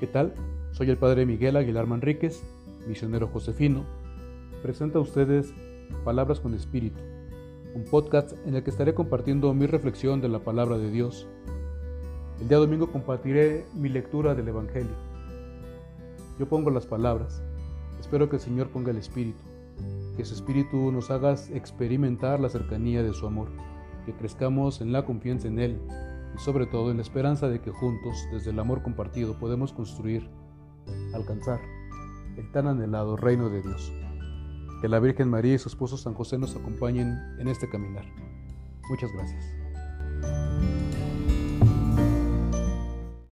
¿Qué tal? Soy el Padre Miguel Aguilar Manríquez, misionero josefino. Presento a ustedes Palabras con Espíritu, un podcast en el que estaré compartiendo mi reflexión de la palabra de Dios. El día domingo compartiré mi lectura del Evangelio. Yo pongo las palabras. Espero que el Señor ponga el Espíritu, que su Espíritu nos haga experimentar la cercanía de su amor, que crezcamos en la confianza en Él sobre todo en la esperanza de que juntos, desde el amor compartido, podemos construir, alcanzar el tan anhelado reino de Dios. Que la Virgen María y su esposo San José nos acompañen en este caminar. Muchas gracias.